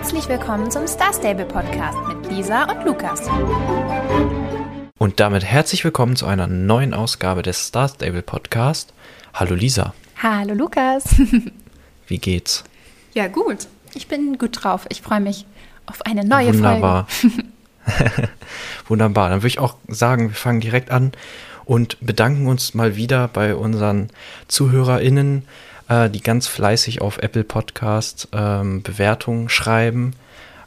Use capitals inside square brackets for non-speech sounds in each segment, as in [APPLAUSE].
Herzlich willkommen zum Star Stable Podcast mit Lisa und Lukas. Und damit herzlich willkommen zu einer neuen Ausgabe des Star Stable Podcast. Hallo Lisa. Hallo Lukas. Wie geht's? Ja, gut. Ich bin gut drauf. Ich freue mich auf eine neue Wunderbar. Folge. [LAUGHS] Wunderbar. Dann würde ich auch sagen, wir fangen direkt an und bedanken uns mal wieder bei unseren ZuhörerInnen, äh, die ganz fleißig auf Apple Podcast ähm, Bewertungen schreiben.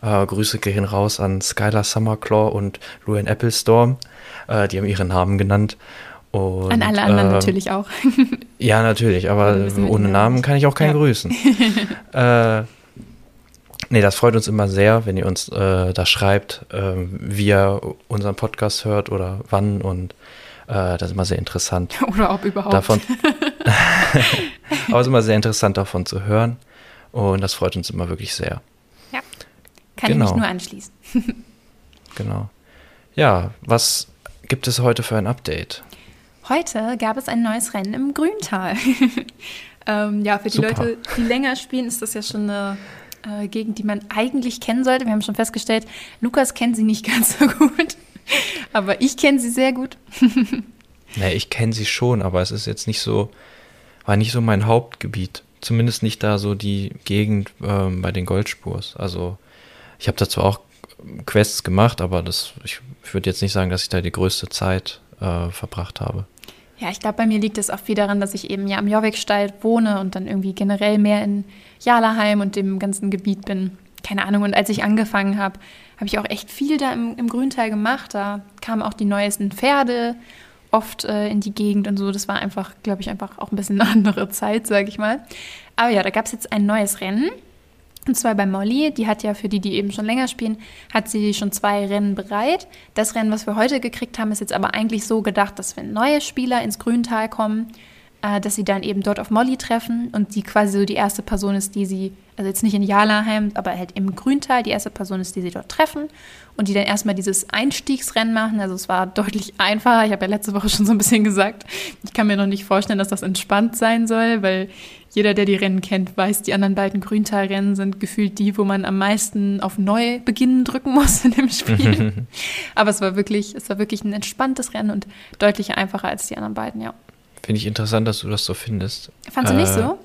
Äh, Grüße gehen raus an Skylar Summerclaw und Luan Applestorm. Äh, die haben ihren Namen genannt. Und, An alle anderen äh, natürlich auch. [LAUGHS] Ja, natürlich, aber ohne Namen kann ich auch keinen Ja. grüßen. [LAUGHS] äh, nee, das freut uns immer sehr, wenn ihr uns äh, da schreibt, äh, wie ihr unseren Podcast hört oder wann und äh, das ist immer sehr interessant. [LAUGHS] Oder ob überhaupt. Davon, [LAUGHS] aber es ist immer sehr interessant davon zu hören und das freut uns immer wirklich sehr. Kann ich genau. mich nur anschließen. [LAUGHS] Genau. Ja, was gibt es heute für ein Update? Heute gab es ein neues Rennen im Grüntal. [LAUGHS] ähm, ja, für die Super. Leute, die länger spielen, ist das ja schon eine äh, Gegend, die man eigentlich kennen sollte. Wir haben schon festgestellt, Lukas kennt sie nicht ganz so gut, aber ich kenne sie sehr gut. Nee, ich kenne sie schon, aber es ist jetzt nicht so, war nicht so mein Hauptgebiet. Zumindest nicht da so die Gegend ähm, bei den Goldspurs. Also ich habe dazu auch Quests gemacht, aber das, ich würde jetzt nicht sagen, dass ich da die größte Zeit äh, verbracht habe. Ja, ich glaube, bei mir liegt es auch viel daran, dass ich eben ja am Jorviksteig wohne und dann irgendwie generell mehr in Jalaheim und dem ganzen Gebiet bin. Keine Ahnung. Und als ich angefangen habe, habe ich auch echt viel da im, im Grüntal gemacht. Da kamen auch die neuesten Pferde oft äh, in die Gegend und so. Das war einfach, glaube ich, einfach auch ein bisschen eine andere Zeit, sage ich mal. Aber ja, da gab es jetzt ein neues Rennen. Und zwar bei Molly, die hat ja für die, die eben schon länger spielen, hat sie schon zwei Rennen bereit. Das Rennen, was wir heute gekriegt haben, ist jetzt aber eigentlich so gedacht, dass wenn neue Spieler ins Grüntal kommen, äh, dass sie dann eben dort auf Molly treffen und die quasi so die erste Person ist, die sie, also jetzt nicht in Jalaheim, aber halt im Grüntal, die erste Person ist, die sie dort treffen und die dann erstmal dieses Einstiegsrennen machen. Also es war deutlich einfacher. Ich habe ja letzte Woche schon so ein bisschen gesagt, ich kann mir noch nicht vorstellen, dass das entspannt sein soll, weil jeder, der die Rennen kennt, weiß, die anderen beiden Grüntalrennen sind gefühlt die, wo man am meisten auf neu beginnen drücken muss in dem Spiel. [LAUGHS] Aber es war wirklich, es war wirklich ein entspanntes Rennen und deutlich einfacher als die anderen beiden, ja. Finde ich interessant, dass du das so findest. Fandst du nicht Äh, so?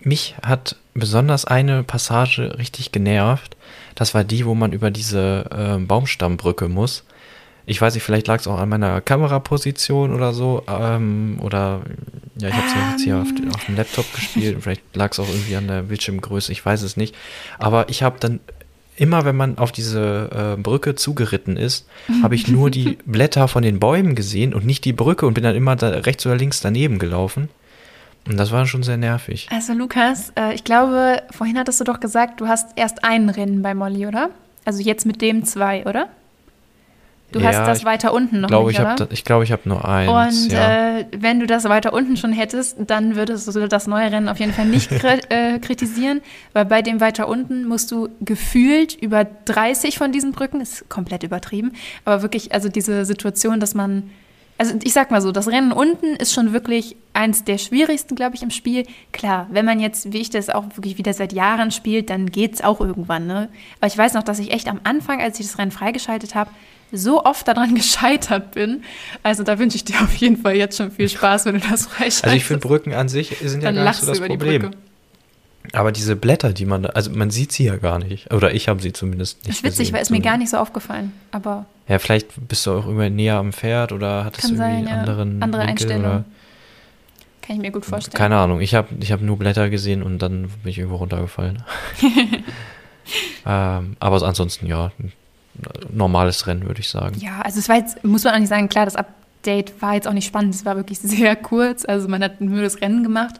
Mich hat besonders eine Passage richtig genervt. Das war die, wo man über diese äh, Baumstammbrücke muss. Ich weiß nicht, vielleicht lag es auch an meiner Kameraposition oder so. Ähm, oder ja, ich habe es ja jetzt hier auf, Ähm. auf dem Laptop gespielt. Vielleicht lag es auch irgendwie an der Bildschirmgröße, ich weiß es nicht. Aber ich habe dann immer, wenn man auf diese äh, Brücke zugeritten ist, habe ich nur die [LAUGHS] Blätter von den Bäumen gesehen und nicht die Brücke und bin dann immer da rechts oder links daneben gelaufen. Und das war schon sehr nervig. Also Lukas, äh, ich glaube, vorhin hattest du doch gesagt, du hast erst ein Rennen bei Molly, oder? Also jetzt mit dem zwei, oder? Du Ja, hast das weiter unten noch glaube, nicht, ich oder? habe ich glaube, ich habe nur eins. Und ja. äh, wenn du das weiter unten schon hättest, dann würdest du das neue Rennen auf jeden Fall nicht [LAUGHS] äh, kritisieren, weil bei dem weiter unten musst du gefühlt über 30 von diesen Brücken, ist komplett übertrieben, aber wirklich, also diese Situation, dass man, also ich sag mal so, das Rennen unten ist schon wirklich eins der schwierigsten, glaube ich, im Spiel. Klar, wenn man jetzt, wie ich das auch wirklich wieder seit Jahren spielt, dann geht's auch irgendwann, ne? Aber ich weiß noch, dass ich echt am Anfang, als ich das Rennen freigeschaltet habe, so oft daran [LAUGHS] gescheitert bin. Also da wünsche ich dir auf jeden Fall jetzt schon viel Spaß, wenn du das freischaltest. Also ich finde Brücken an sich sind ja dann gar nicht lachst so du das über die Problem. Brücke. Aber diese Blätter, die man da, also man sieht sie ja gar nicht. Oder ich habe sie zumindest Das nicht ist witzig, gesehen. weil es mir gar nicht so aufgefallen. Aber Ja, vielleicht bist du auch irgendwann näher am Pferd oder hattest du irgendwie sein, ja. anderen Andere Winkel Einstellungen. Kann ich mir gut vorstellen. keine Ahnung. Ich habe ich hab nur Blätter gesehen und dann bin ich irgendwo runtergefallen. [LAUGHS] [LAUGHS] ähm, aber ansonsten ja, normales Rennen würde ich sagen. Ja, also es war jetzt, muss man auch nicht sagen, klar, das Update war jetzt auch nicht spannend. Es war wirklich [LAUGHS] sehr kurz. Also man hat nur das Rennen gemacht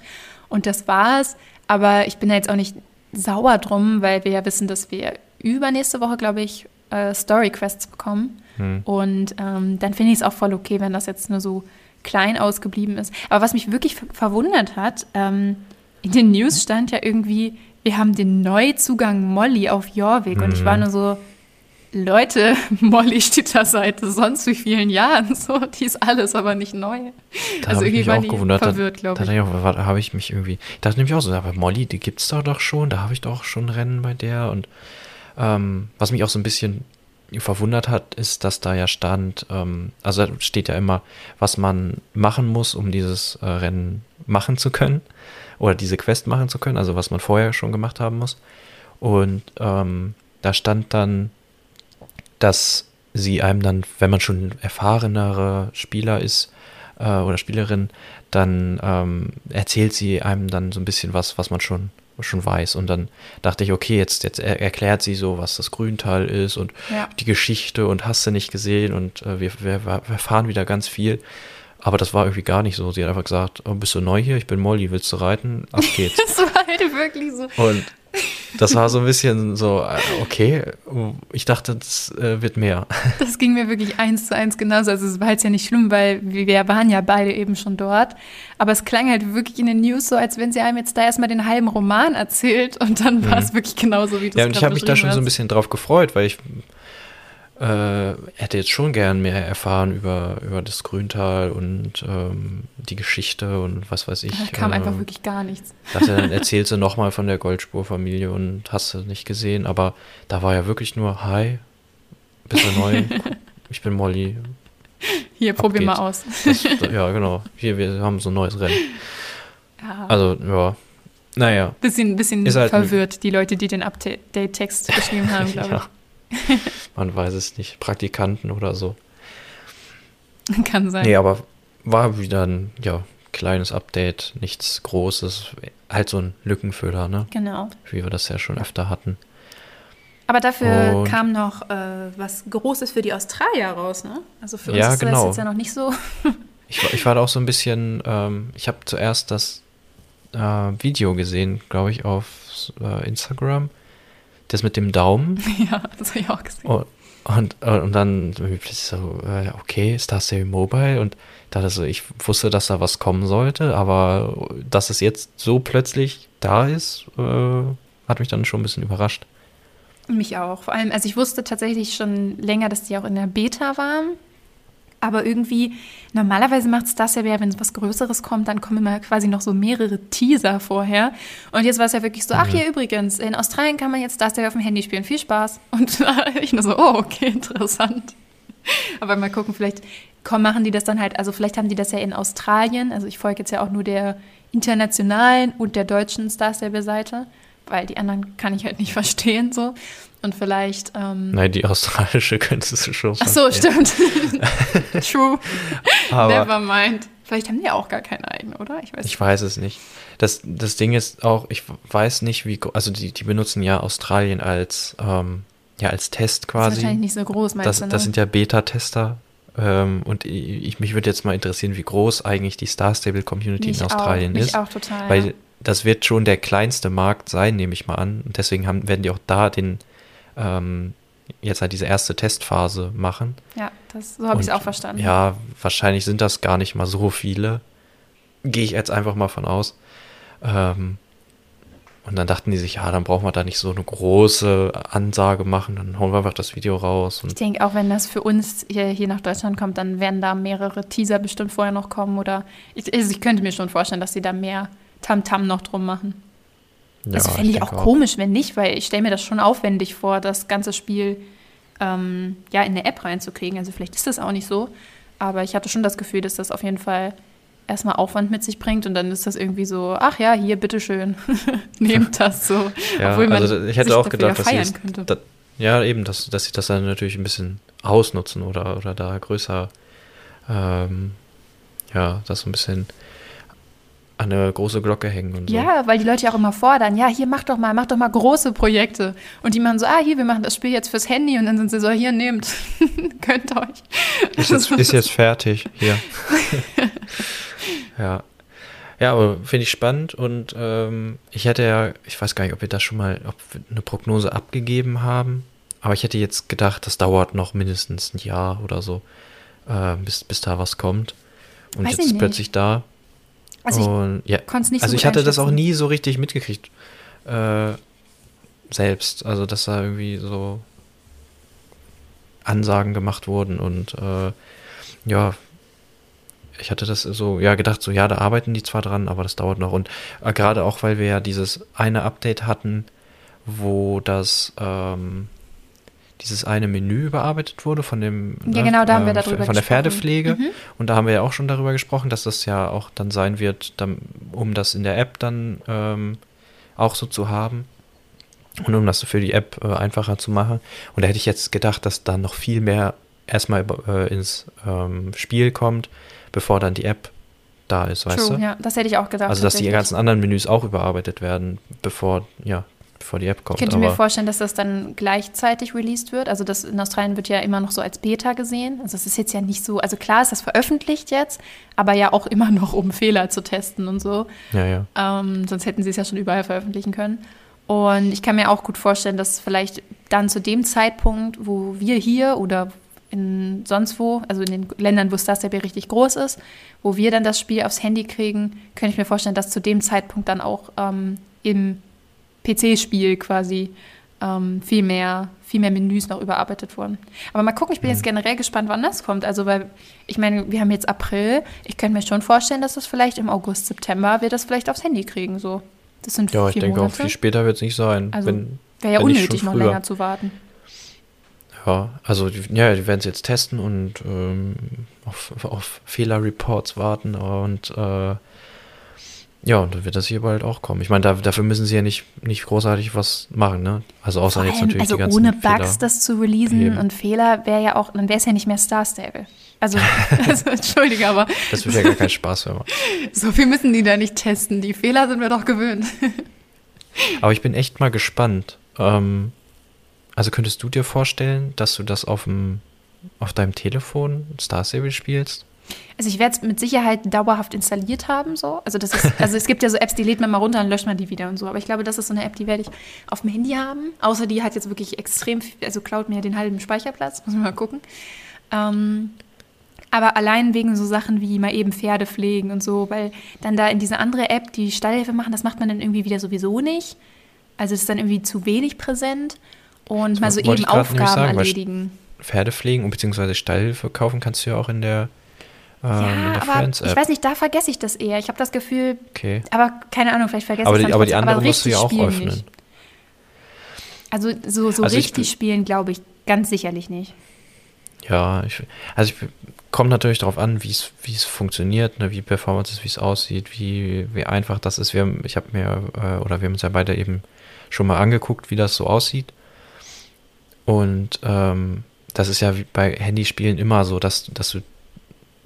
und das war's. Aber ich bin da jetzt auch nicht sauer drum, weil wir ja wissen, dass wir übernächste Woche, glaube ich, äh, Story Quests bekommen. Hm. Und ähm, dann finde ich es auch voll okay, wenn das jetzt nur so klein ausgeblieben ist. Aber was mich wirklich ver verwundert hat, ähm, in den News stand ja irgendwie, wir haben den Neuzugang Molly auf Jorvik. Und ich war Mhm. nur so, Leute, [LAUGHS] Molly steht da seit sonst wie vielen Jahren so, die ist alles, aber nicht neu. Da also habe ich mich irgendwie war auch die gewundert. Da, verwirrt, da, glaube da, ich. da, da habe ich mich irgendwie, ich dachte nämlich auch so, aber Molly, die gibt's doch doch schon, da habe ich doch schon Rennen bei der und ähm, was mich auch so ein bisschen verwundert hat, ist, dass da ja stand, ähm, also da steht ja immer, was man machen muss, um dieses äh, Rennen machen zu können oder diese Quest machen zu können, also was man vorher schon gemacht haben muss. Und ähm, da stand dann, dass sie einem dann, wenn man schon erfahrenere Spieler ist äh, oder Spielerin, dann ähm, erzählt sie einem dann so ein bisschen was, was man schon schon weiß. Und dann dachte ich, okay, jetzt, jetzt er erklärt sie so, was das Grüntal ist und Ja. die Geschichte und hast du nicht gesehen und äh, wir, wir, wir erfahren wieder ganz viel. Aber das war irgendwie gar nicht so. Sie hat einfach gesagt, oh, bist du neu hier? Ich bin Molly, willst du reiten? Ab geht's. [LAUGHS] Das war halt wirklich so. und das war so ein bisschen so, äh, okay, ich dachte, das äh, wird mehr. [LAUGHS] Das ging mir wirklich eins zu eins genauso. Also es war jetzt ja nicht schlimm, weil wir waren ja beide eben schon dort. Aber es klang halt wirklich in den News so, als wenn sie einem jetzt da erstmal den halben Roman erzählt und dann war es wirklich genauso, wie du Mhm. Ja, es und ich habe mich da schon so ein bisschen drauf gefreut, weil ich äh, hätte jetzt schon gern mehr erfahren über, über das Grüntal und ähm, die Geschichte und was weiß ich. Da kam einfach ähm, wirklich gar nichts. dachte, dann [LAUGHS] erzählst du nochmal von der Goldspurfamilie und hast du nicht gesehen, aber da war ja wirklich nur, hi, bist du neu? [LAUGHS] ich bin Molly. Hier, probier mal aus. Das, [LAUGHS] ja, genau. Hier, wir haben so ein neues Rennen. Ja. Also, ja. Naja. Bisschen, bisschen halt- verwirrt, die Leute, die den Update-Text geschrieben haben, glaube ja. [LAUGHS] Man weiß es nicht. Praktikanten oder so. Kann sein. Nee, aber war wieder ein ja, kleines Update, nichts Großes. Halt so ein Lückenfüller, ne? Genau. Wie wir das ja schon öfter hatten. Aber dafür Und- kam noch äh, was Großes für die Australier raus, ne? Also für uns Ja, ist das genau. jetzt ja noch nicht so. [LAUGHS] Ich, war- ich war da auch so ein bisschen, ähm, ich habe zuerst das äh, Video gesehen, glaube ich, auf äh, Instagram. Das mit dem Daumen. [LAUGHS] ja, das habe ich auch gesehen. Und, und, und dann so, äh, okay, Star Stable Mobile. Und dachte so, ich wusste, dass da was kommen sollte, aber dass es jetzt so plötzlich da ist, äh, hat mich dann schon ein bisschen überrascht. Mich auch. Vor allem, also ich wusste tatsächlich schon länger, dass die auch in der Beta waren. Aber irgendwie, normalerweise macht es das ja, wenn es was Größeres kommt, dann kommen immer quasi noch so mehrere Teaser vorher. Und jetzt war es ja wirklich so, ach hier übrigens, in Australien kann man jetzt das auf dem Handy spielen. Viel Spaß. [LAUGHS] Und ich nur so, oh, okay, interessant. Aber mal gucken, vielleicht komm, machen die das dann halt, also vielleicht haben die das ja in Australien, also ich folge jetzt ja auch nur der internationalen und der deutschen Star Stable-Seite, weil die anderen kann ich halt nicht [LAUGHS] verstehen so. Und vielleicht. Ähm, Nein, die australische [LAUGHS] könntest du schon ach so, stimmt. [LAUGHS] True. Aber Never mind. Vielleicht haben die auch gar keine eigene, oder? Ich weiß ich weiß es nicht. Das, das Ding ist auch, ich weiß nicht, wie, also die, die benutzen ja Australien als, ähm, ja, als Test Das ist quasi. wahrscheinlich nicht so groß, meinst Das, du? Ne? das sind ja Beta-Tester. Ähm, und ich, mich würde jetzt mal interessieren, wie groß eigentlich die Star Stable Community Mich in Australien auch, mich ist. auch total. Weil ja. Das wird schon der kleinste Markt sein, nehme ich mal an. Und deswegen haben, werden die auch da den ähm, jetzt halt diese erste Testphase machen. ja, das, so habe ich es auch verstanden. Ja, wahrscheinlich sind das gar nicht mal so viele. Gehe ich jetzt einfach mal von aus. Ähm, und dann dachten die sich, ja, dann brauchen wir da nicht so eine große Ansage machen, dann hauen wir einfach das Video raus. Ich denke, auch wenn das für uns hier, hier nach Deutschland kommt, dann werden da mehrere Teaser bestimmt vorher noch kommen. Oder ich, also ich könnte mir schon vorstellen, dass sie da mehr Tamtam noch drum machen. ja, also fände ich, denke auch komisch, wenn nicht, weil ich stelle mir das schon aufwendig vor, das ganze Spiel ähm, ja in eine App reinzukriegen. Also vielleicht ist das auch nicht so, aber ich hatte schon das Gefühl, dass das auf jeden Fall erstmal Aufwand mit sich bringt und dann ist das irgendwie so, ach ja, hier, bitteschön, [LAUGHS] nehmt das so. Ja, Obwohl man also ich hätte auch gedacht, dass feiern könnte. da, ja eben, dass, dass sie das dann natürlich ein bisschen ausnutzen oder, oder da größer, ähm, ja, das so ein bisschen an eine große Glocke hängen und so. Ja, weil die Leute ja auch immer fordern, ja, hier mach doch mal, mach doch mal große Projekte. Und die machen so, ah, hier, wir machen das Spiel jetzt fürs Handy und dann sind sie so, hier, nehmt, [LAUGHS] könnt euch. Ist jetzt, ist jetzt fertig hier. [LAUGHS] ja. Ja, aber finde ich spannend und ähm, ich hätte ja, ich weiß gar nicht, ob wir da schon mal ob wir eine Prognose abgegeben haben, aber ich hätte jetzt gedacht, das dauert noch mindestens ein Jahr oder so, äh, bis, bis da was kommt. Und Weiß jetzt ist nicht. plötzlich da. Also ich und ja, konnte es nicht also so ich hatte das auch nie so richtig mitgekriegt. Äh, selbst. Also dass da irgendwie so Ansagen gemacht wurden und äh, ja, ich hatte das so, ja, gedacht, so, ja, da arbeiten die zwar dran, aber das dauert noch. Und äh, gerade auch, weil wir ja dieses eine Update hatten, wo das, ähm, dieses eine Menü überarbeitet wurde von dem ja, ne, genau, da haben wir ähm, darüber von der Pferdepflege mhm. und da haben wir ja auch schon darüber gesprochen, dass das ja auch dann sein wird, dann, um das in der App dann ähm, auch so zu haben und um das für die App äh, einfacher zu machen. Und da hätte ich jetzt gedacht, dass da noch viel mehr erstmal äh, ins ähm, Spiel kommt, bevor dann die App da ist, True, weißt du? Ja, das hätte ich auch gedacht. Also dass die ganzen anderen Menüs auch überarbeitet werden, bevor ja bevor die App kommt. Ich könnte mir vorstellen, dass das dann gleichzeitig released wird. Also das in Australien wird ja immer noch so als Beta gesehen. Also es ist jetzt ja nicht so, also klar ist das veröffentlicht jetzt, aber ja auch immer noch, um Fehler zu testen und so. Ja, ja. Ähm, sonst hätten sie es ja schon überall veröffentlichen können. Und ich kann mir auch gut vorstellen, dass vielleicht dann zu dem Zeitpunkt, wo wir hier oder in sonst wo, also in den Ländern, wo Star Stable richtig groß ist, wo wir dann das Spiel aufs Handy kriegen, könnte ich mir vorstellen, dass zu dem Zeitpunkt dann auch ähm, im PC-Spiel quasi ähm, viel, mehr, viel mehr Menüs noch überarbeitet wurden. Aber mal gucken, ich bin jetzt generell gespannt, wann das kommt. Also, weil ich meine, wir haben jetzt April. Ich könnte mir schon vorstellen, dass das vielleicht im August, September wir das vielleicht aufs Handy kriegen. So. Das sind ja, ich denke Monate. auch viel später wird es nicht sein. Also wäre ja unnötig, noch länger zu warten. Ja, also ja, die werden es jetzt testen und ähm, auf, auf Fehlerreports warten und äh, ja, und dann wird das hier bald auch kommen. Ich meine, da, dafür müssen sie ja nicht, nicht großartig was machen, ne? Also außer allem, jetzt natürlich also die ganzen ohne Bugs Fehler das zu releasen beheben. und Fehler wäre ja auch, dann wäre es ja nicht mehr Star Stable. Also, [LAUGHS] also entschuldige, aber. Das wird ja gar keinen Spaß mehr machen. [LAUGHS] So viel müssen die da nicht testen. Die Fehler sind wir doch gewöhnt. [LAUGHS] aber ich bin echt mal gespannt. Ähm, also könntest du dir vorstellen, dass du das auf, dem, auf deinem Telefon Star Stable spielst? Also ich werde es mit Sicherheit dauerhaft installiert haben, so. Also das ist, also es gibt ja so Apps, die lädt man mal runter und löscht man die wieder und so. Aber ich glaube, das ist so eine App, die werde ich auf dem Handy haben. Außer die hat jetzt wirklich extrem, also klaut mir den halben Speicherplatz, muss man mal gucken. Ähm, aber allein wegen so Sachen wie mal eben Pferde pflegen und so, weil dann da in diese andere App die Stallhilfe machen, das macht man dann irgendwie wieder sowieso nicht. Also es ist dann irgendwie zu wenig präsent und das mal so eben Aufgaben sagen, erledigen. Pferde pflegen bzw. Stallhilfe kaufen kannst du ja auch in der ja, aber ich weiß nicht, da vergesse ich das eher. Ich habe das Gefühl, okay. aber keine Ahnung, vielleicht vergesse ich es Aber die andere musst du ja auch öffnen. Nicht. Also so, so also richtig ich, spielen, glaube ich, ganz sicherlich nicht. Ja, ich, also ich kommt natürlich darauf an, wie es funktioniert, ne, wie Performance ist, wie es aussieht, wie, wie einfach das ist. Wir haben, ich habe mir, äh, oder wir haben uns ja beide eben schon mal angeguckt, wie das so aussieht. Und ähm, das ist ja bei Handyspielen immer so, dass, dass du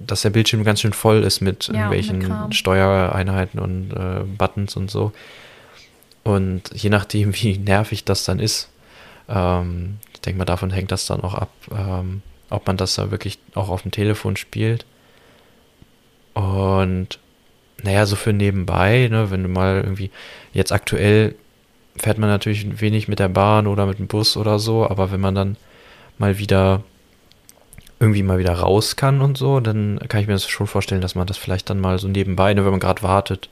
dass der Bildschirm ganz schön voll ist mit ja, irgendwelchen mit Steuereinheiten und äh, Buttons und so. Und je nachdem, [LAUGHS] wie nervig das dann ist, ähm, ich denke mal, davon hängt das dann auch ab, ähm, ob man das da wirklich auch auf dem Telefon spielt. Und naja, so für nebenbei, ne, wenn du mal irgendwie, jetzt aktuell fährt man natürlich wenig mit der Bahn oder mit dem Bus oder so, aber wenn man dann mal wieder irgendwie mal wieder raus kann und so, dann kann ich mir das schon vorstellen, dass man das vielleicht dann mal so nebenbei, ne, wenn man gerade wartet.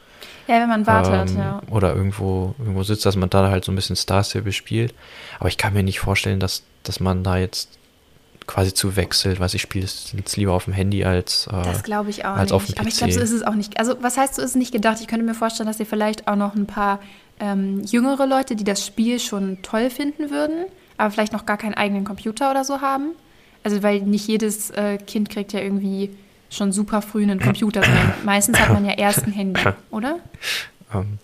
Ja, wenn man wartet, ähm, ja. Oder irgendwo, irgendwo sitzt, dass man da halt so ein bisschen Star Stable spielt. Aber ich kann mir nicht vorstellen, dass, dass man da jetzt quasi zu wechselt, was ich spiele jetzt lieber auf dem Handy als äh, Das glaube ich auch als nicht. Auf dem PC. Aber ich glaube, so ist es auch nicht. Also, was heißt, so ist es nicht gedacht? Ich könnte mir vorstellen, dass ihr vielleicht auch noch ein paar ähm, jüngere Leute, die das Spiel schon toll finden würden, aber vielleicht noch gar keinen eigenen Computer oder so haben. Also weil nicht jedes äh, Kind kriegt ja irgendwie schon super früh einen Computer. [COUGHS] Meistens hat man ja [COUGHS] erst ein Handy, oder? Ähm,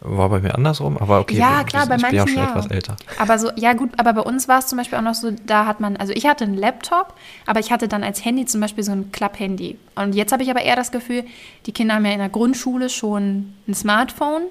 war bei mir andersrum, aber okay. Ja, klar, bei manchen ich bin auch schon ja. etwas älter. Aber so, ja gut, aber bei uns war es zum Beispiel auch noch so, da hat man, also ich hatte einen Laptop, aber ich hatte dann als Handy zum Beispiel so ein Klapp-Handy. Und jetzt habe ich aber eher das Gefühl, die Kinder haben ja in der Grundschule schon ein Smartphone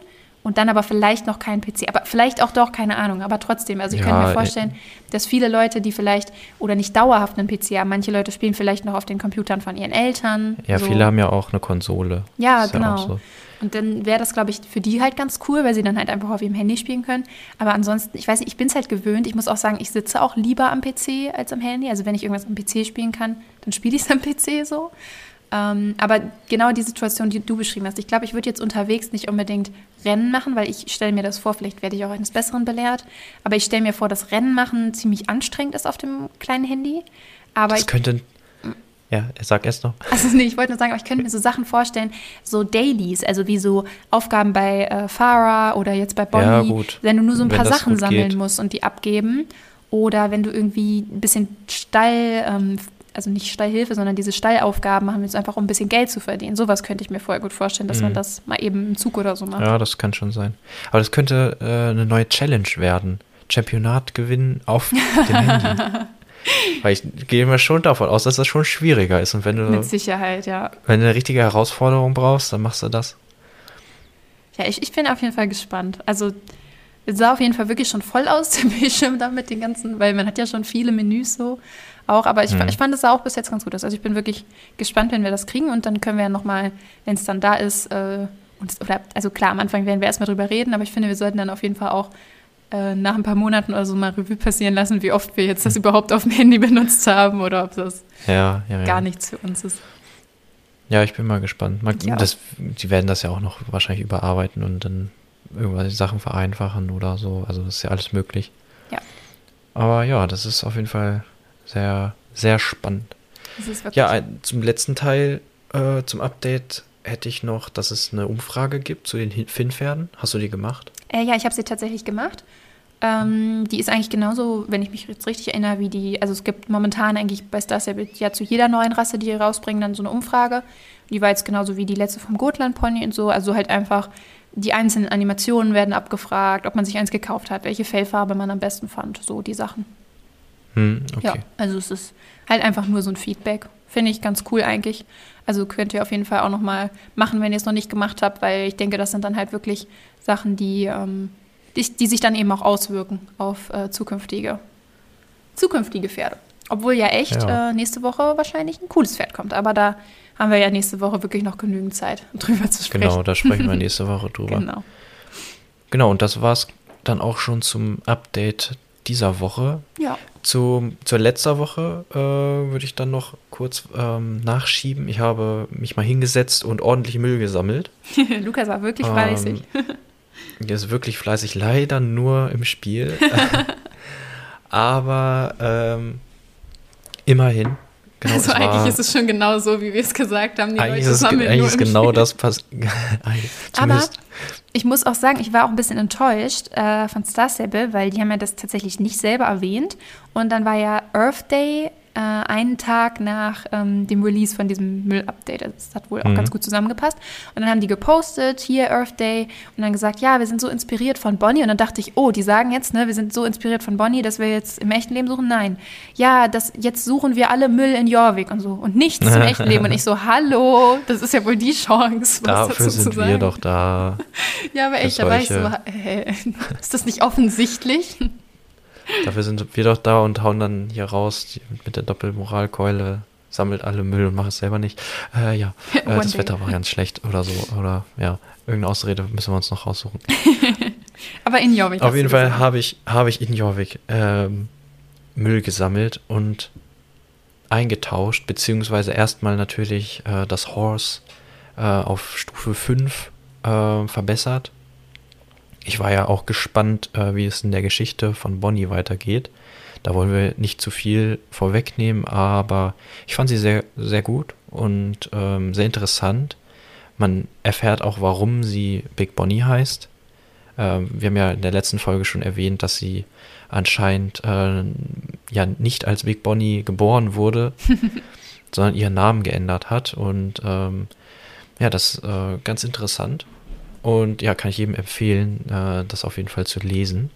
und dann aber vielleicht noch kein PC. Aber vielleicht auch doch, keine Ahnung. Aber trotzdem, also ich ja, könnte mir vorstellen, dass viele Leute, die vielleicht oder nicht dauerhaft einen PC haben, manche Leute spielen vielleicht noch auf den Computern von ihren Eltern. Ja, so. viele haben ja auch eine Konsole. Ja, genau. Ja so. Und dann wäre das, glaube ich, für die halt ganz cool, weil sie dann halt einfach auf ihrem Handy spielen können. Aber ansonsten, ich weiß nicht, ich bin es halt gewöhnt. Ich muss auch sagen, ich sitze auch lieber am PC als am Handy. Also wenn ich irgendwas am PC spielen kann, dann spiele ich es am PC so. Ähm, aber genau die Situation, die du beschrieben hast, ich glaube, ich würde jetzt unterwegs nicht unbedingt Rennen machen, weil ich stelle mir das vor, vielleicht werde ich auch eines Besseren belehrt, aber ich stelle mir vor, dass Rennen machen ziemlich anstrengend ist auf dem kleinen Handy. Aber das ich, könnte. Ja, sag erst noch. [LAUGHS] also nee, ich wollte nur sagen, aber ich könnte mir so Sachen vorstellen, so Dailies, also wie so Aufgaben bei äh, Farah oder jetzt bei Bonnie, Ja, gut. wenn du nur so ein Wenn paar Sachen sammeln geht. musst und die abgeben. Oder wenn du irgendwie ein bisschen Stall, ähm, also nicht Stallhilfe, sondern diese Stallaufgaben machen willst, einfach um ein bisschen Geld zu verdienen. Sowas könnte ich mir vorher gut vorstellen, dass man das mal eben im Zug oder so macht. Mhm. Ja, das kann schon sein. Aber das könnte äh, eine neue Challenge werden. Championat gewinnen auf [LAUGHS] dem Handy. Weil ich gehe mir schon davon aus, dass das schon schwieriger ist. Und wenn du, Mit Sicherheit, ja. wenn du eine richtige Herausforderung brauchst, dann machst du das. Ja, ich, ich bin auf jeden Fall gespannt. Also es sah auf jeden Fall wirklich schon voll aus, [LAUGHS] der Bildschirm da mit den ganzen, weil man hat ja schon viele Menüs so auch, aber ich, Mhm. ich fand es sah auch bis jetzt ganz gut aus. Also ich bin wirklich gespannt, wenn wir das kriegen und dann können wir ja nochmal, wenn es dann da ist, äh, uns, oder, also klar, am Anfang werden wir erstmal drüber reden, aber ich finde, wir sollten dann auf jeden Fall auch äh, nach ein paar Monaten oder so mal Revue passieren lassen, wie oft wir jetzt das überhaupt auf dem Handy benutzt haben oder ob das Ja, ja, ja. gar nichts für uns ist. Ja, ich bin mal gespannt. Mal, das, die werden das ja auch noch wahrscheinlich überarbeiten und dann irgendwelche Sachen vereinfachen oder so. Also das ist ja alles möglich. Ja. Aber ja, das ist auf jeden Fall sehr, sehr spannend. Das ist wirklich Ja, zum letzten Teil, äh, zum Update hätte ich noch, dass es eine Umfrage gibt zu den Finnpferden. Hast du die gemacht? Äh, ja, ich habe sie tatsächlich gemacht. Ähm, die ist eigentlich genauso, wenn ich mich jetzt richtig erinnere, wie die, also es gibt momentan eigentlich bei Star Stable ja zu jeder neuen Rasse, die die rausbringen, dann so eine Umfrage. Die war jetzt genauso wie die letzte vom Gotland Pony und so. Also halt einfach, die einzelnen Animationen werden abgefragt, ob man sich eins gekauft hat, welche Fellfarbe man am besten fand, so die Sachen. Hm, okay. Ja, also es ist halt einfach nur so ein Feedback. Finde ich ganz cool eigentlich. Also könnt ihr auf jeden Fall auch noch mal machen, wenn ihr es noch nicht gemacht habt, weil ich denke, das sind dann halt wirklich Sachen, die, ähm, die, die sich dann eben auch auswirken auf äh, zukünftige, zukünftige Pferde. Obwohl ja echt Ja. Äh, nächste Woche wahrscheinlich ein cooles Pferd kommt. Aber da haben wir ja nächste Woche wirklich noch genügend Zeit, [LAUGHS] drüber zu sprechen. Genau, da sprechen wir [LAUGHS] nächste Woche drüber. Genau. Genau, und das war's dann auch schon zum Update dieser Woche. Ja. Zu, zur letzter Woche äh, würde ich dann noch kurz ähm, nachschieben. Ich habe mich mal hingesetzt und ordentlich Müll gesammelt. [LAUGHS] Lukas war wirklich fleißig. Ähm, der ist wirklich fleißig, leider nur im Spiel. Aber ähm, immerhin. Genau, also eigentlich war- ist es schon genau so, wie wir es gesagt haben. Die eigentlich Leute ist, eigentlich nur ist genau Spiel. das passiert. [LAUGHS] Aber ich muss auch sagen, ich war auch ein bisschen enttäuscht äh, von Star Stable, weil die haben ja das tatsächlich nicht selber erwähnt. Und dann war ja Earth Day äh, einen Tag nach ähm, dem Release von diesem Müll-Update. Das hat wohl auch Mhm. ganz gut zusammengepasst. Und dann haben die gepostet, hier Earth Day, und dann gesagt, ja, wir sind so inspiriert von Bonnie. Und dann dachte ich, oh, die sagen jetzt, ne, wir sind so inspiriert von Bonnie, dass wir jetzt im echten Leben suchen. Nein. Ja, das, jetzt suchen wir alle Müll in Jorvik und so. Und nichts im echten Leben. Und ich so, [LAUGHS] hallo, das ist ja wohl die Chance. was Dafür dazu zu sind wir sagen. doch da. Ja, aber echt, da war ich so, äh, [LAUGHS] ist das nicht offensichtlich? Dafür sind wir doch da und hauen dann hier raus mit der Doppelmoralkeule, sammelt alle Müll und macht es selber nicht. Äh, ja, [LAUGHS] äh, das day. Wetter war ganz schlecht oder so. Oder ja, irgendeine Ausrede müssen wir uns noch raussuchen. [LAUGHS] Aber in Jorvik. Auf jeden Fall habe ich, habe ich in Jorvik ähm, Müll gesammelt und eingetauscht, beziehungsweise erstmal natürlich äh, das Horse äh, auf Stufe 5 äh, verbessert. Ich war ja auch gespannt, äh, wie es in der Geschichte von Bonnie weitergeht. Da wollen wir nicht zu viel vorwegnehmen, aber ich fand sie sehr, sehr gut und ähm, sehr interessant. Man erfährt auch, warum sie Big Bonnie heißt. Ähm, wir haben ja in der letzten Folge schon erwähnt, dass sie anscheinend äh, ja nicht als Big Bonnie geboren wurde, [LAUGHS] sondern ihren Namen geändert hat. Und ähm, ja, das ist äh, ganz interessant. Und ja, kann ich jedem empfehlen, äh, das auf jeden Fall zu lesen.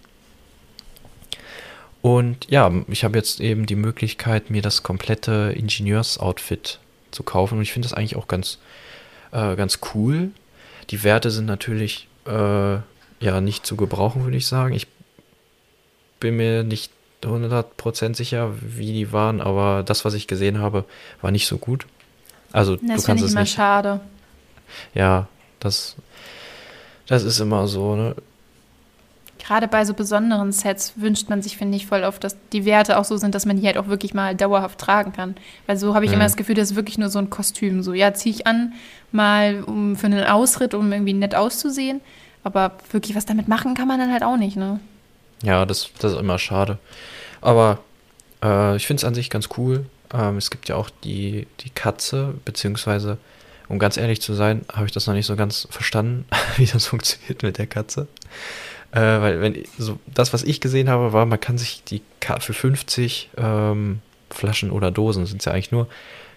Und ja, ich habe jetzt eben die Möglichkeit, mir das komplette Ingenieursoutfit zu kaufen. Und ich finde das eigentlich auch ganz, äh, ganz cool. Die Werte sind natürlich äh, ja nicht zu gebrauchen, würde ich sagen. Ich bin mir nicht 100% sicher, wie die waren, aber das, was ich gesehen habe, war nicht so gut. Also du Das kannst finde ich es immer nicht. schade. Ja, das, das ist immer so, ne? gerade bei so besonderen Sets wünscht man sich, finde ich, voll oft, dass die Werte auch so sind, dass man die halt auch wirklich mal dauerhaft tragen kann. Weil so habe ich mhm. immer das Gefühl, das ist wirklich nur so ein Kostüm. So, ja, ziehe ich an, mal um, für einen Ausritt, um irgendwie nett auszusehen. Aber wirklich was damit machen kann man dann halt auch nicht, ne? Ja, das, das ist immer schade. Aber äh, ich finde es an sich ganz cool. Ähm, es gibt ja auch die, die Katze, beziehungsweise, um ganz ehrlich zu sein, habe ich das noch nicht so ganz verstanden, [LAUGHS] wie das funktioniert mit der Katze. Äh, weil, wenn so das, was ich gesehen habe, war, man kann sich die Ka für 50 ähm, Flaschen oder Dosen, sind es ja eigentlich nur,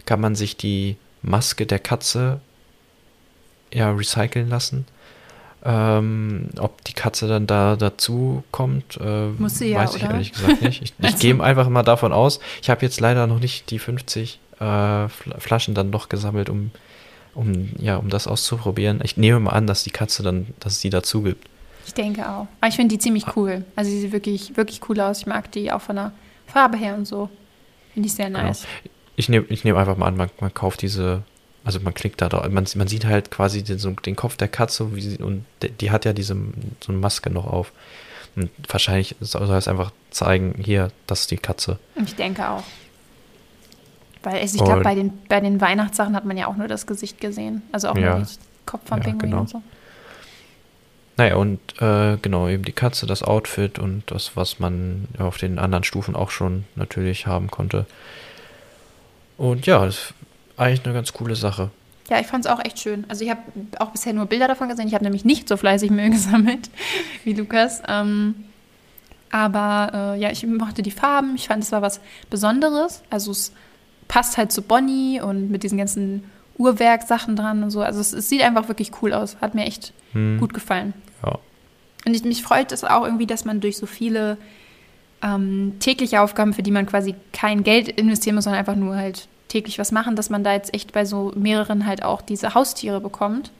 kann man sich die Maske der Katze ja recyceln lassen ähm, ob die Katze dann da dazu kommt, äh, Muss sie ja, weiß ich oder? ehrlich gesagt nicht. Ich, [LAUGHS] ich also. gehe einfach mal davon aus. Ich habe jetzt leider noch nicht die 50 äh, Flaschen dann noch gesammelt, um, um, ja, um das auszuprobieren. Ich nehme mal an, dass die Katze dann, dass es die dazu gibt. Ich denke auch. Aber ich finde die ziemlich cool. Also sie sieht wirklich, wirklich cool aus. Ich mag die auch von der Farbe her und so. Finde ich sehr genau. nice. Genau. Ich nehme ich nehm einfach mal an, man, man kauft diese also man klickt da drauf, man, man sieht halt quasi den, so den Kopf der Katze sie, und die, die, hat ja diese so eine Maske noch auf. Und wahrscheinlich soll es einfach zeigen, hier, das ist die Katze. Ich denke auch. Weil also ich glaube, bei den, bei den Weihnachtssachen hat man ja auch nur das Gesicht gesehen. Also auch ja, nur den Kopf vom ja, Pinguin genau. und so. Naja, und äh, genau, eben die Katze, das Outfit und das, was man auf den anderen Stufen auch schon natürlich haben konnte. Und ja, das eigentlich eine ganz coole Sache. Ja, ich fand es auch echt schön. Also ich habe auch bisher nur Bilder davon gesehen. Ich habe nämlich nicht so fleißig Müll [LAUGHS] gesammelt wie Lukas. Ähm, aber äh, ja, ich mochte die Farben. Ich fand, es war was Besonderes. Also es passt halt zu Bonnie und mit diesen ganzen Uhrwerksachen dran und so. Also es, es, sieht einfach wirklich cool aus. Hat mir echt hm. gut gefallen. Ja. Und ich, mich freut es auch irgendwie, dass man durch so viele ähm, tägliche Aufgaben, für die man quasi kein Geld investieren muss, sondern einfach nur halt täglich was machen, dass man da jetzt echt bei so mehreren halt auch diese Haustiere bekommt.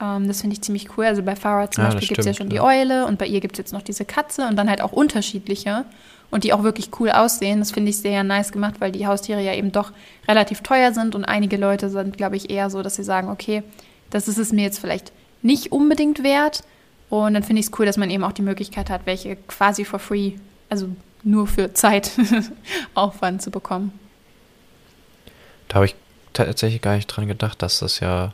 Ähm, das finde ich ziemlich cool. Also bei Farah zum ja, Beispiel gibt es ja schon ja. die Eule und bei ihr gibt es jetzt noch diese Katze und dann halt auch unterschiedliche und die auch wirklich cool aussehen. Das finde ich sehr nice gemacht, weil die Haustiere ja eben doch relativ teuer sind und einige Leute sind, glaube ich, eher so, dass sie sagen, okay, das ist es mir jetzt vielleicht nicht unbedingt wert. Und dann finde ich es cool, dass man eben auch die Möglichkeit hat, welche quasi for free, also nur für Zeitaufwand [LAUGHS] zu bekommen. Da habe ich tatsächlich gar nicht dran gedacht, dass das ja,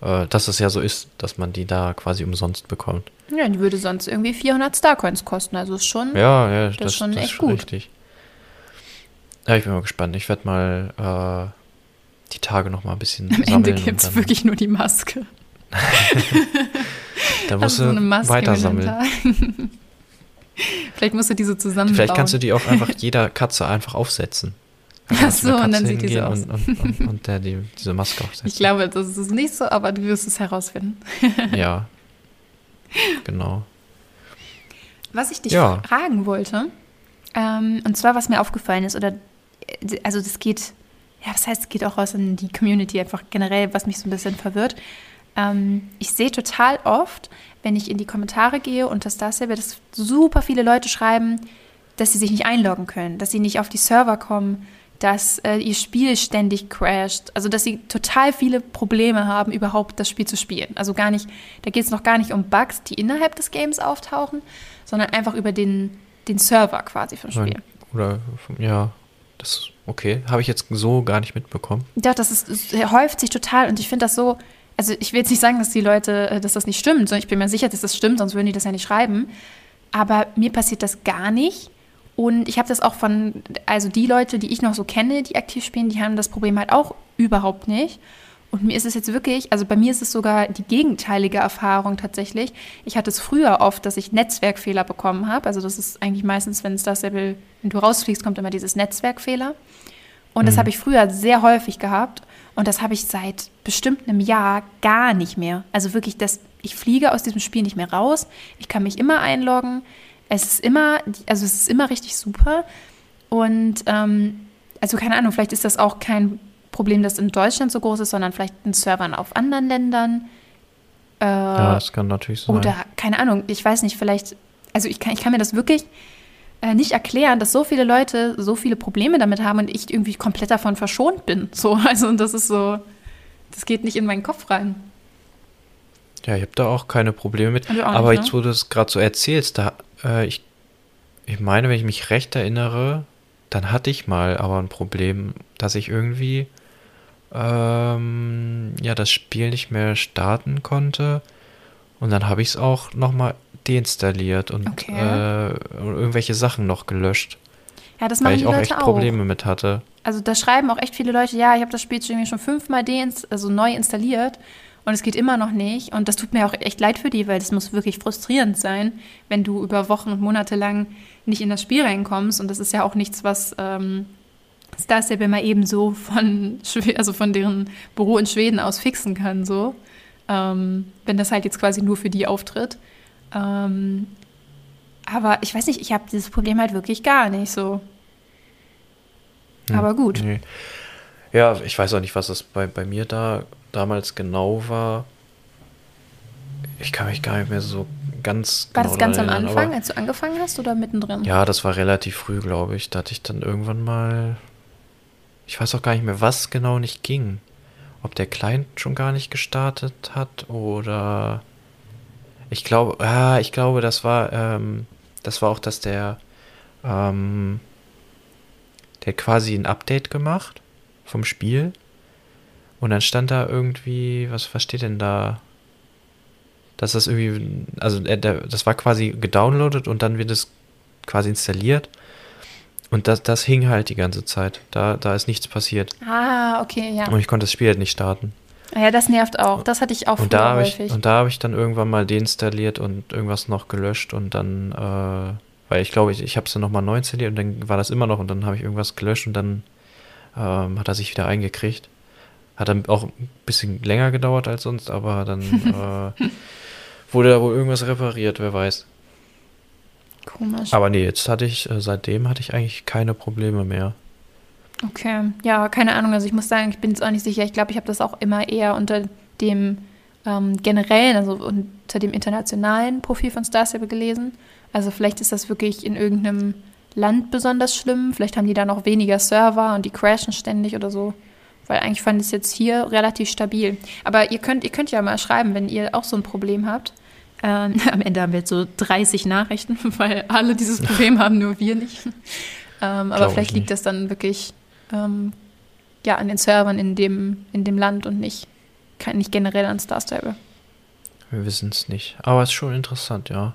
äh, dass es ja so ist, dass man die da quasi umsonst bekommt. Ja, die würde sonst irgendwie 400 Starcoins kosten. Also ist schon, ja, ja, das, das ist schon das echt ist gut. Richtig. Ja, ich bin mal gespannt. Ich werde mal äh, die Tage noch mal ein bisschen Am Ende gibt es wirklich nur die Maske. [LAUGHS] da musst also du so weiter sammeln. [LAUGHS] Vielleicht musst du diese zusammenbauen. Vielleicht kannst du die auch einfach jeder Katze einfach aufsetzen. Ach so, und dann sieht die so aus. Und, und, und, und, der die, diese Maske aufsetzt. Ich glaube, das ist nicht so, aber du wirst es herausfinden. ja. [LAUGHS] Genau. Was ich dich ja. fragen wollte, ähm, und zwar, was mir aufgefallen ist, oder, also das geht, ja, was heißt, es geht auch raus in die Community einfach generell, was mich so ein bisschen verwirrt. Ähm, ich sehe total oft, wenn ich in die Kommentare gehe und das dasselbe, dass super viele Leute schreiben, dass sie sich nicht einloggen können, dass sie nicht auf die Server kommen, dass äh, ihr Spiel ständig crasht. Also, dass sie total viele Probleme haben, überhaupt das Spiel zu spielen. Also gar nicht, da geht es noch gar nicht um Bugs, die innerhalb des Games auftauchen, sondern einfach über den, den Server quasi vom Spiel. Oder, ja, das, okay, habe ich jetzt so gar nicht mitbekommen. Ja, das ist, das häuft sich total und ich finde das so, also ich will jetzt nicht sagen, dass die Leute, äh, dass das nicht stimmt, sondern ich bin mir sicher, dass das stimmt, sonst würden die das ja nicht schreiben. Aber mir passiert das gar nicht. Und ich habe das auch von, also die Leute, die ich noch so kenne, die aktiv spielen, die haben das Problem halt auch überhaupt nicht. Und mir ist es jetzt wirklich, also bei mir ist es sogar die gegenteilige Erfahrung tatsächlich. Ich hatte es früher oft, dass ich Netzwerkfehler bekommen habe. Also das ist eigentlich meistens, wenn es das wenn du rausfliegst, kommt immer dieses Netzwerkfehler. Und mhm. das habe ich früher sehr häufig gehabt. Und das habe ich seit bestimmt einem Jahr gar nicht mehr. Also wirklich, das, ich fliege aus diesem Spiel nicht mehr raus. Ich kann mich immer einloggen. Es ist immer, also es ist immer richtig super. Und ähm, also keine Ahnung, vielleicht ist das auch kein Problem, das in Deutschland so groß ist, sondern vielleicht in Servern auf anderen Ländern. Äh, ja, das kann natürlich sein. Oder keine Ahnung, ich weiß nicht, vielleicht, also ich kann, ich kann mir das wirklich äh, nicht erklären, dass so viele Leute so viele Probleme damit haben und ich irgendwie komplett davon verschont bin. So, [LAUGHS] also das ist so, das geht nicht in meinen Kopf rein. Ja, ich habe da auch keine Probleme mit. Auch Aber nicht, jetzt, ne? wo du es gerade so erzählst, da, äh, ich, ich meine, wenn ich mich recht erinnere, dann hatte ich mal aber ein Problem, dass ich irgendwie ähm, ja das Spiel nicht mehr starten konnte. Und dann habe ich es auch nochmal deinstalliert und Okay. äh, irgendwelche Sachen noch gelöscht, Ja, das weil machen ich die auch Leute echt auch. Probleme mit hatte. Also da schreiben auch echt viele Leute, ja, ich habe das Spiel irgendwie schon fünfmal deinst also neu installiert und es geht immer noch nicht. Und das tut mir auch echt leid für die, weil das muss wirklich frustrierend sein, wenn du über Wochen und Monate lang nicht in das Spiel reinkommst. Und das ist ja auch nichts, was ähm, Star Stable mal eben so von, [LAUGHS] also von deren Büro in Schweden aus fixen kann, so. Ähm, wenn das halt jetzt quasi nur für die auftritt. Ähm, aber ich weiß nicht, ich habe dieses Problem halt wirklich gar nicht so. Hm, Aber gut. Nee. Ja, ich weiß auch nicht, was es bei, bei mir da damals genau war. Ich kann mich gar nicht mehr so ganz War genau das ganz am erinnern, Anfang, als du angefangen hast oder mittendrin? Ja, das war relativ früh, glaube ich. Da hatte ich dann irgendwann mal. Ich weiß auch gar nicht mehr, was genau nicht ging. Ob der Client schon gar nicht gestartet hat oder. Ich glaube, ah, ich glaube, das war, ähm, das war auch, dass der, ähm, der hat quasi ein Update gemacht vom Spiel. Und dann stand da irgendwie, was, was steht denn da? Dass das irgendwie, also der, das war quasi gedownloadet und dann wird es quasi installiert. Und das, das hing halt die ganze Zeit. Da, da ist nichts passiert. Ah, okay, ja. Und ich konnte das Spiel halt nicht starten. Ja, das nervt auch. Das hatte ich auch Und da früher habe ich, häufig. und da habe ich dann irgendwann mal deinstalliert und irgendwas noch gelöscht und dann, äh, weil ich glaube, ich, ich habe es dann nochmal neu installiert und dann war das immer noch und dann habe ich irgendwas gelöscht und dann ähm, hat er sich wieder eingekriegt. Hat dann auch ein bisschen länger gedauert als sonst, aber dann äh, wurde da wohl irgendwas repariert, wer weiß. Komisch. Aber nee, jetzt hatte ich, äh, seitdem hatte ich eigentlich keine Probleme mehr. Okay, ja, keine Ahnung. Also ich muss sagen, ich bin jetzt auch nicht sicher. Ich glaube, ich habe das auch immer eher unter dem ähm, generellen, also unter dem internationalen Profil von Star Stable gelesen. Also vielleicht ist das wirklich in irgendeinem Land besonders schlimm. Vielleicht haben die da noch weniger Server und die crashen ständig oder so. Weil eigentlich fand ich es jetzt hier relativ stabil. Aber ihr könnt, ihr könnt ja mal schreiben, wenn ihr auch so ein Problem habt. Ähm, [LAUGHS] am Ende haben wir jetzt so 30 Nachrichten, [LAUGHS] weil alle dieses Problem haben, nur wir nicht. Ähm, aber vielleicht liegt das dann wirklich ähm, ja, an den Servern in dem, in dem Land und nicht, nicht generell an Star Stable. Wir wissen es nicht. Aber es ist schon interessant, ja.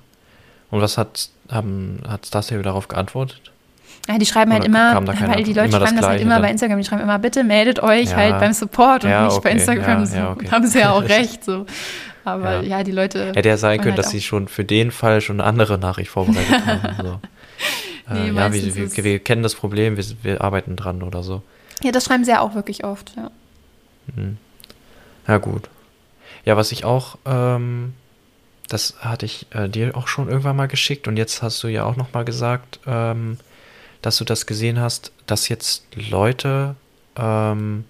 Und was hat, haben, hat Star Stable darauf geantwortet? Ja, die schreiben halt immer, weil die? Leute Immer das schreiben das halt immer bei Instagram. Die schreiben immer, bitte meldet euch Ja. halt beim Support und Ja, nicht bei okay. Instagram. Ja, okay. Haben sie ja auch [LAUGHS] recht. So. Aber Ja. die Leute. Hätte ja sein können, halt dass auch- sie schon für den Fall schon eine andere Nachricht vorbereitet haben. [LAUGHS] So. Nee, äh, ja, wir, wir, wir kennen das Problem, wir, wir arbeiten dran oder so. Ja, das schreiben sie ja auch wirklich oft. Ja. Hm. Ja, gut. Ja, was ich auch, ähm, das hatte ich äh, dir auch schon irgendwann mal geschickt und jetzt hast du ja auch noch mal gesagt, ähm, dass du das gesehen hast, dass jetzt Leute ähm,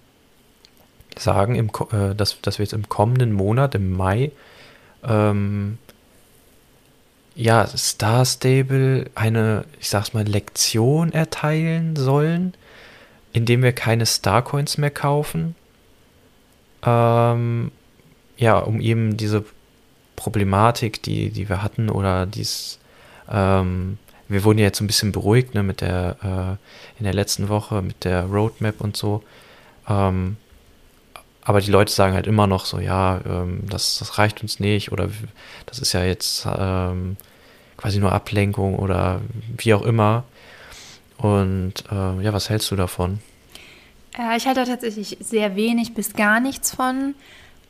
sagen, im, äh, dass, dass wir jetzt im kommenden Monat, im Mai, ähm, ja, Star Stable eine, ich sag's mal, Lektion erteilen sollen, indem wir keine Starcoins mehr kaufen. Ähm, ja, um eben diese Problematik, die, die wir hatten, oder dies, ähm, wir wurden ja jetzt ein bisschen beruhigt, ne, mit der, äh, in der letzten Woche, mit der Roadmap und so. Ähm, aber die Leute sagen halt immer noch so, ja, ähm, das, das reicht uns nicht oder das ist ja jetzt ähm, quasi nur Ablenkung oder wie auch immer. Und äh, ja, was hältst du davon? Äh, ich halte tatsächlich sehr wenig bis gar nichts von.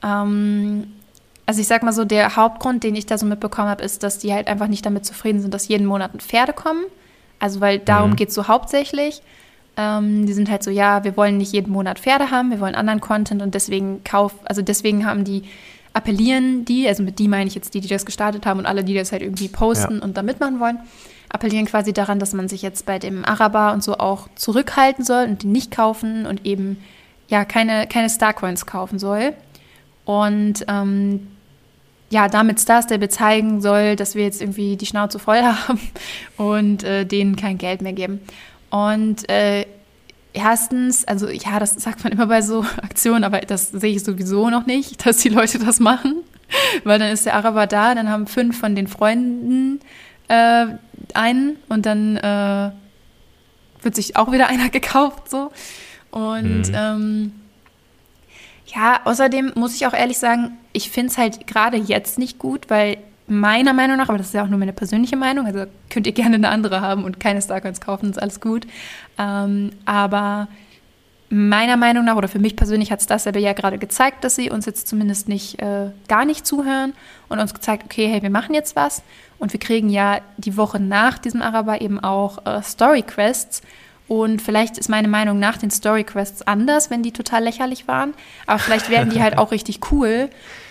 Ähm, also ich sag mal so, der Hauptgrund, den ich da so mitbekommen habe, ist, dass die halt einfach nicht damit zufrieden sind, dass jeden Monat Pferde kommen. Also weil darum Mhm. geht es so hauptsächlich. Ähm, die sind halt so, ja, wir wollen nicht jeden Monat Pferde haben, wir wollen anderen Content und deswegen kauf, also deswegen haben die, appellieren die, also mit die meine ich jetzt die, die das gestartet haben und alle, die das halt irgendwie posten Ja. und da mitmachen wollen, appellieren quasi daran, dass man sich jetzt bei dem Araber und so auch zurückhalten soll und die nicht kaufen und eben ja keine, keine Starcoins kaufen soll. Und ähm, ja, damit Star Stable zeigen soll, dass wir jetzt irgendwie die Schnauze voll [LAUGHS] haben und äh, denen kein Geld mehr geben. Und äh, erstens, also ja, das sagt man immer bei so [LAUGHS] Aktionen, aber das sehe ich sowieso noch nicht, [LAUGHS] dass die Leute das machen. Weil dann ist der Araber da, dann haben fünf von den Freunden äh, einen und dann äh, wird sich auch wieder einer gekauft so. Und mhm. ähm, ja, außerdem muss ich auch ehrlich sagen, ich finde es halt gerade jetzt nicht gut, weil meiner Meinung nach, aber das ist ja auch nur meine persönliche Meinung, also könnt ihr gerne eine andere haben und keine Starcoins kaufen, ist alles gut. Ähm, aber meiner Meinung nach oder für mich persönlich hat es dasselbe ja gerade gezeigt, dass sie uns jetzt zumindest nicht äh, gar nicht zuhören und uns gezeigt, okay, hey, wir machen jetzt was und wir kriegen ja die Woche nach diesem Araber eben auch äh, Story Quests und vielleicht ist meine Meinung nach den Story Quests anders, wenn die total lächerlich waren, aber vielleicht werden die halt [LAUGHS] auch richtig cool.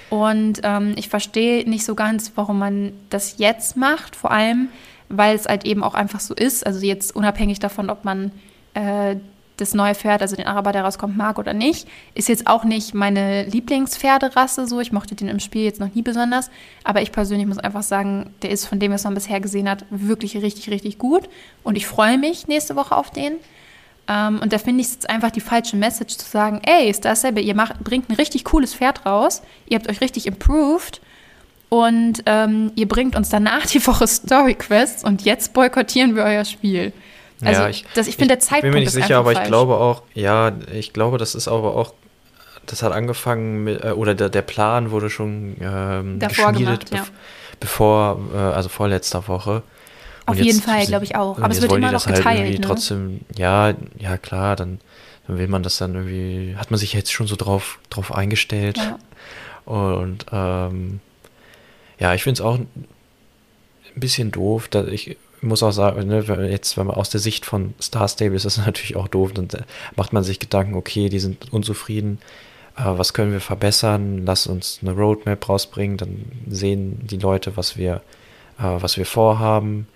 Und ähm, ich verstehe nicht so ganz, warum man das jetzt macht, vor allem, weil es halt eben auch einfach so ist. Also jetzt unabhängig davon, ob man äh, das neue Pferd, also den Araber, der rauskommt, mag oder nicht. Ist jetzt auch nicht meine Lieblingspferderasse so. Ich mochte den im Spiel jetzt noch nie besonders. Aber ich persönlich muss einfach sagen, der ist von dem, was man bisher gesehen hat, wirklich richtig, richtig gut. Und ich freue mich nächste Woche auf den. Ähm, und da finde ich es jetzt einfach die falsche Message zu sagen, ey, ist dasselbe, ihr macht, bringt ein richtig cooles Pferd raus, ihr habt euch richtig improved und ähm, ihr bringt uns danach die Woche Story Quests und jetzt boykottieren wir euer Spiel. Also ja, ich, das, ich finde, der Zeitpunkt Ich bin mir nicht sicher, aber falsch. ich glaube auch, ja, ich glaube, das ist aber auch, das hat angefangen mit, äh, oder der, der Plan wurde schon ähm, Davor geschmiedet, gemacht, ja. bevor, äh, also vorletzter Woche. Auf jeden Fall, glaube ich auch. Aber es wird immer noch halt geteilt. ne? Trotzdem, ja, ja klar, dann, dann will man das dann irgendwie, hat man sich jetzt schon so drauf, drauf eingestellt. Ja. Und ähm, ja, ich finde es auch ein bisschen doof, dass ich muss auch sagen, ne, jetzt, wenn man aus der Sicht von Star Stable ist, ist das natürlich auch doof. Dann macht man sich Gedanken, okay, die sind unzufrieden, äh, was können wir verbessern? Lass uns eine Roadmap rausbringen, dann sehen die Leute, was wir, äh, was wir vorhaben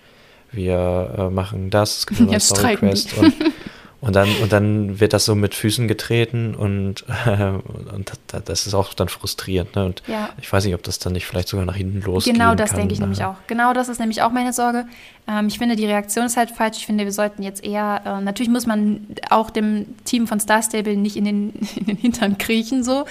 wir äh, machen das, es gibt eine Story Quest und, [LAUGHS] und, dann, und dann wird das so mit Füßen getreten und, äh, und das ist auch dann frustrierend. Ne? Und ja. ich weiß nicht, ob das dann nicht vielleicht sogar nach hinten losgeht. Genau das denke ich nämlich auch. Genau das ist nämlich auch meine Sorge. Ähm, ich finde, die Reaktion ist halt falsch. Ich finde, wir sollten jetzt eher, äh, natürlich muss man auch dem Team von Star Stable nicht in den, [LAUGHS] in den Hintern kriechen, so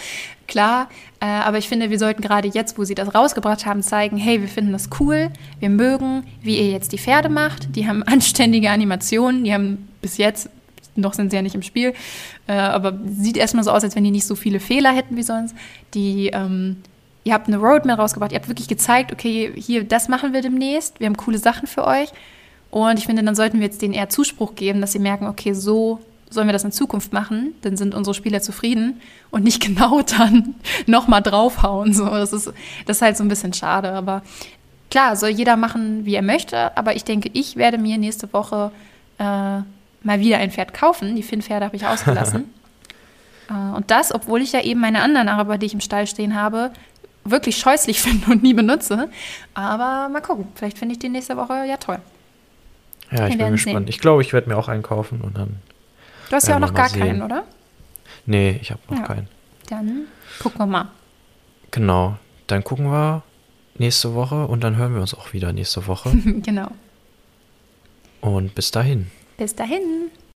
klar. Äh, aber ich finde, wir sollten gerade jetzt, wo sie das rausgebracht haben, zeigen, hey, wir finden das cool, wir mögen, wie ihr jetzt die Pferde macht. Die haben [LAUGHS] anständige Animationen, die haben bis jetzt, noch sind sie ja nicht im Spiel, äh, aber sieht erstmal so aus, als wenn die nicht so viele Fehler hätten wie sonst. Die, ähm, ihr habt eine Roadmap rausgebracht, ihr habt wirklich gezeigt, okay, hier, das machen wir demnächst, wir haben coole Sachen für euch. Und ich finde, dann sollten wir jetzt denen eher Zuspruch geben, dass sie merken, okay, so sollen wir das in Zukunft machen, dann sind unsere Spieler zufrieden und nicht [LAUGHS] genau dann nochmal draufhauen. So, das, ist, das ist halt so ein bisschen schade. Aber klar, soll jeder machen, wie er möchte. Aber ich denke, ich werde mir nächste Woche äh, mal wieder ein Pferd kaufen. Die Finn-Pferde habe ich ausgelassen. [LAUGHS] äh, und das, obwohl ich ja eben meine anderen Araber, die ich im Stall stehen habe, wirklich scheußlich [LAUGHS] finde und nie benutze. Aber mal gucken, vielleicht finde ich die nächste Woche ja toll. Ja, ich bin gespannt. Sehen. Ich glaube, ich werde mir auch einen kaufen und dann Du hast ja auch noch gar sehen. keinen, oder? Nee, ich habe noch ja. keinen. Dann gucken wir mal. Genau. Dann gucken wir nächste Woche und dann hören wir uns auch wieder nächste Woche. [LAUGHS] genau. Und bis dahin. Bis dahin.